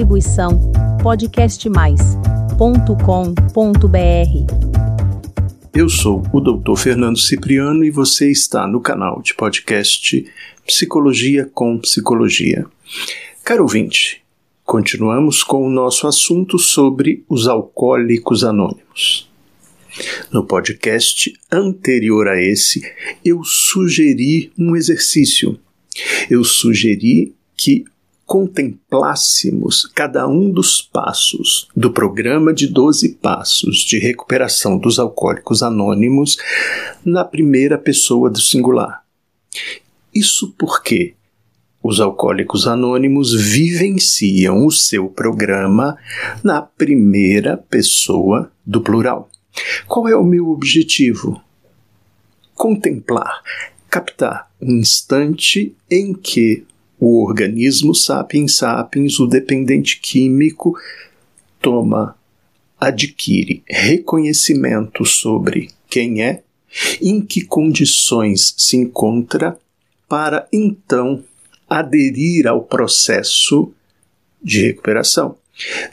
Distribuição podcastmais.com.br. Eu sou o Dr. Fernando Cipriano e você está no canal de podcast Psicologia com Psicologia. Caro ouvinte, continuamos com o nosso assunto sobre os alcoólicos anônimos. No podcast anterior a esse, eu sugeri um exercício. Eu sugeri que contemplássemos cada um dos passos do programa de 12 passos de recuperação dos alcoólicos anônimos na primeira pessoa do singular. Isso porque os alcoólicos anônimos vivenciam o seu programa na primeira pessoa do plural. Qual é o meu objetivo? Contemplar, captar um instante em que o organismo sapiens sapiens, o dependente químico, toma, adquire reconhecimento sobre quem é, em que condições se encontra, para então aderir ao processo de recuperação.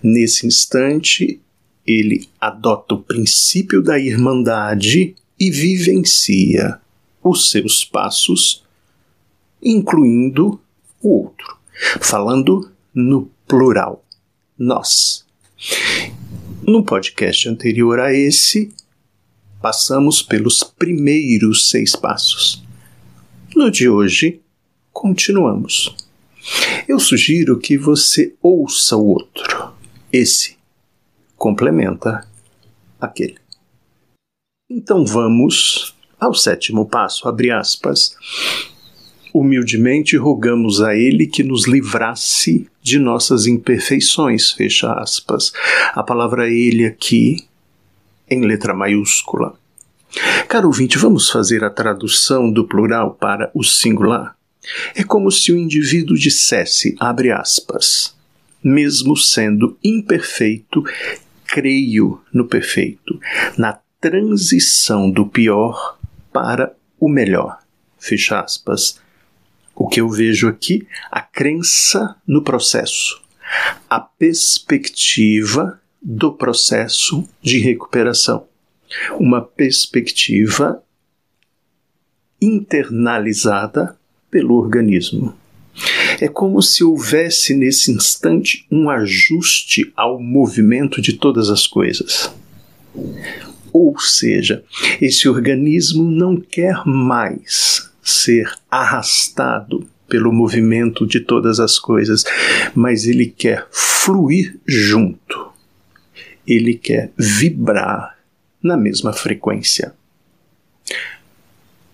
Nesse instante, ele adota o princípio da irmandade e vivencia os seus passos, incluindo o outro, falando no plural, nós. No podcast anterior a esse, passamos pelos primeiros seis passos. No de hoje, continuamos. Eu sugiro que você ouça o outro. Esse complementa aquele. Então vamos ao sétimo passo, abre aspas humildemente rogamos a Ele que nos livrasse de nossas imperfeições. Fecha aspas. A palavra Ele aqui em letra maiúscula. Caro ouvinte, vamos fazer a tradução do plural para o singular? É como se o indivíduo dissesse, abre aspas, mesmo sendo imperfeito, creio no perfeito, na transição do pior para o melhor. Fecha aspas. O que eu vejo aqui, a crença no processo, a perspectiva do processo de recuperação. Uma perspectiva internalizada pelo organismo. É como se houvesse nesse instante um ajuste ao movimento de todas as coisas. Ou seja, esse organismo não quer mais ser arrastado pelo movimento de todas as coisas, mas ele quer fluir junto. Ele quer vibrar na mesma frequência.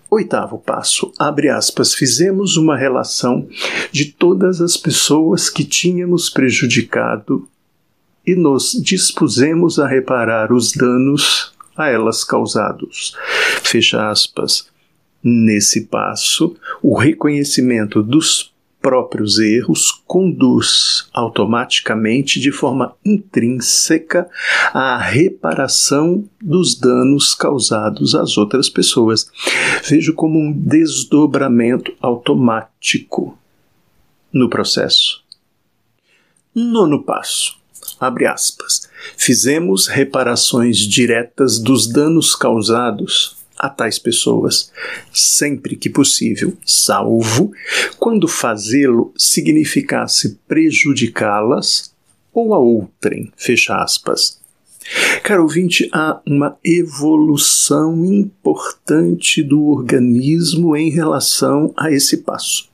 Oitavo passo, abre aspas, fizemos uma relação de todas as pessoas que tínhamos prejudicado e nos dispusemos a reparar os danos a elas causados. Fecha aspas. Nesse passo, o reconhecimento dos próprios erros conduz automaticamente, de forma intrínseca, à reparação dos danos causados às outras pessoas. Vejo como um desdobramento automático no processo. Nono passo. Abre aspas. Fizemos reparações diretas dos danos causados a tais pessoas, sempre que possível, salvo quando fazê-lo significasse prejudicá-las ou a outrem, fecha aspas. Caro ouvinte, há uma evolução importante do organismo em relação a esse passo.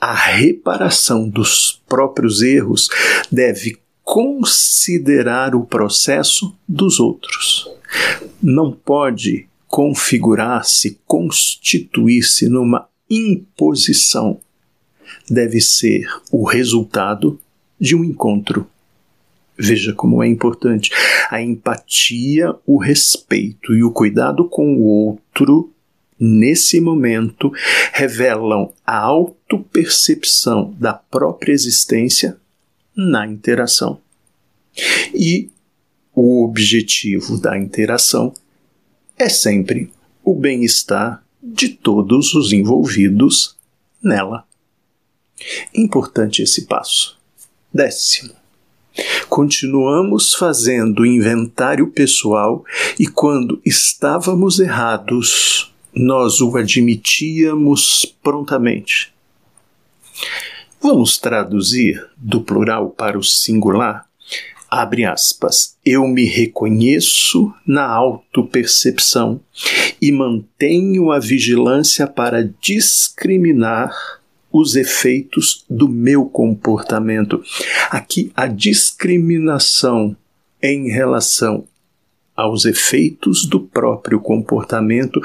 A reparação dos próprios erros deve considerar o processo dos outros não pode configurar-se, constituir-se numa imposição. Deve ser o resultado de um encontro. Veja como é importante. A empatia, o respeito e o cuidado com o outro, nesse momento, revelam a autopercepção da própria existência na interação. E o objetivo da interação é sempre o bem-estar de todos os envolvidos nela. Importante esse passo. Décimo. Continuamos fazendo inventário pessoal e quando estávamos errados, nós o admitíamos prontamente. Vamos traduzir do plural para o singular? Abre aspas. Eu me reconheço na autopercepção e mantenho a vigilância para discriminar os efeitos do meu comportamento. Aqui, a discriminação em relação aos efeitos do próprio comportamento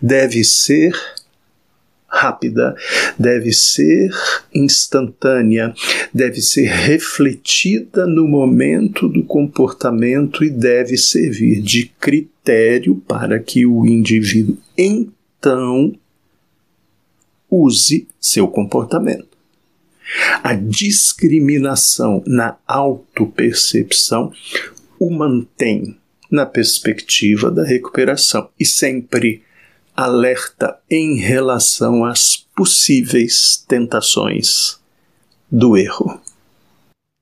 deve ser rápida, deve ser instantânea, deve ser refletida no momento do comportamento e deve servir de critério para que o indivíduo então use seu comportamento. A discriminação na autopercepção o mantém na perspectiva da recuperação e sempre alerta em relação às possíveis tentações do erro.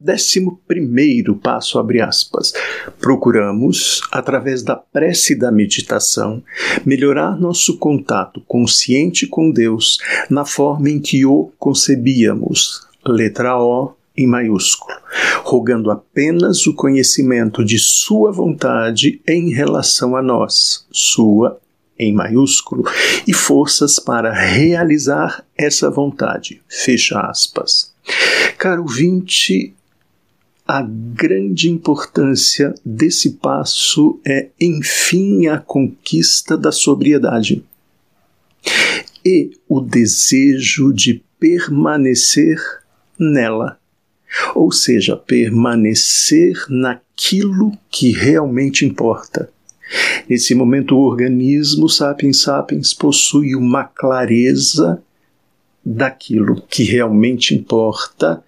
Décimo primeiro passo, abre aspas, procuramos, através da prece e da meditação, melhorar nosso contato consciente com Deus na forma em que o concebíamos, letra O em maiúsculo, rogando apenas o conhecimento de Sua vontade em relação a nós, Sua em maiúsculo, e forças para realizar essa vontade, fecha aspas. Caro 20 a grande importância desse passo é, enfim, a conquista da sobriedade e o desejo de permanecer nela, ou seja, permanecer naquilo que realmente importa. Nesse momento, o organismo Sapiens Sapiens possui uma clareza daquilo que realmente importa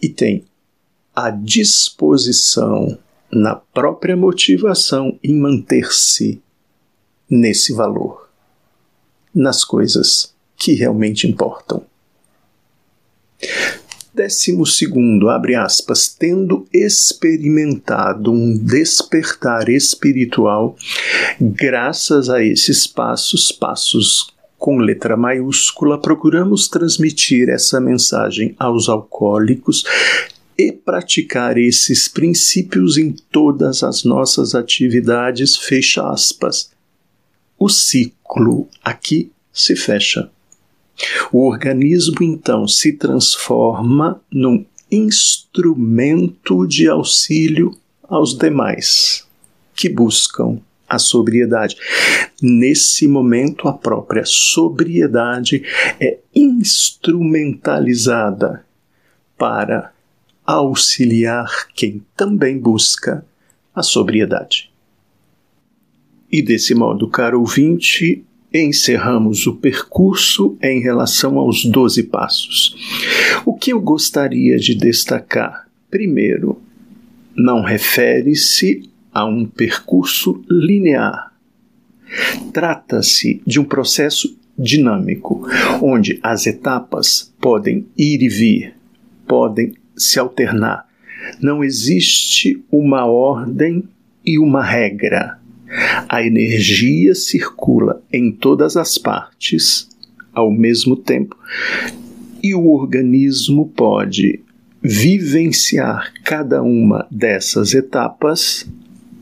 e tem a disposição na própria motivação em manter-se nesse valor, nas coisas que realmente importam. Décimo segundo, abre aspas, tendo experimentado um despertar espiritual, graças a esses passos, passos com letra maiúscula, procuramos transmitir essa mensagem aos alcoólicos e praticar esses princípios em todas as nossas atividades, fecha aspas. O ciclo aqui se fecha. O organismo então se transforma num instrumento de auxílio aos demais que buscam a sobriedade. Nesse momento, a própria sobriedade é instrumentalizada para auxiliar quem também busca a sobriedade. E desse modo, caro ouvinte, encerramos o percurso em relação aos doze passos. O que eu gostaria de destacar? Primeiro, não refere-se a um percurso linear. Trata-se de um processo dinâmico, onde as etapas podem ir e vir, podem se alternar. Não existe uma ordem e uma regra. A energia circula em todas as partes ao mesmo tempo e o organismo pode vivenciar cada uma dessas etapas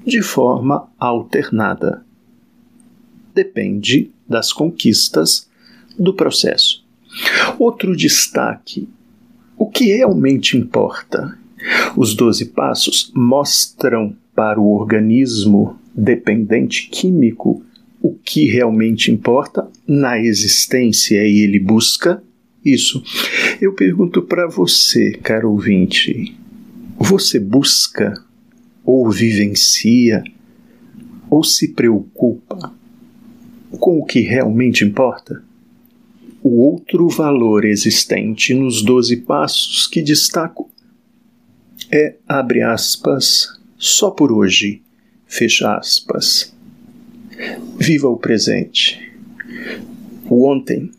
de forma alternada. Depende das conquistas do processo. Outro destaque o que realmente importa? Os doze passos mostram para o organismo dependente químico o que realmente importa na existência e ele busca isso. Eu pergunto para você, caro ouvinte, você busca ou vivencia ou se preocupa com o que realmente importa? o outro valor existente nos doze passos que destaco é, abre aspas, só por hoje, fecha aspas. Viva o presente. O ontem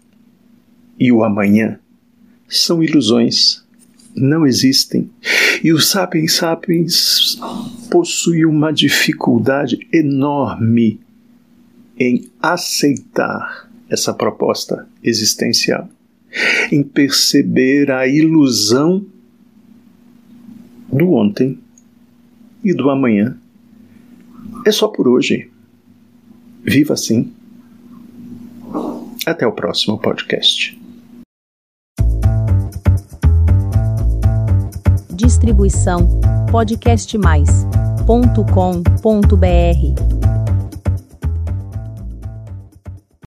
e o amanhã são ilusões, não existem. E o Sapiens Sapiens possui uma dificuldade enorme em aceitar essa proposta existencial, em perceber a ilusão do ontem e do amanhã. É só por hoje. Viva assim. Até o próximo podcast. Distribuição podcastmais.com.br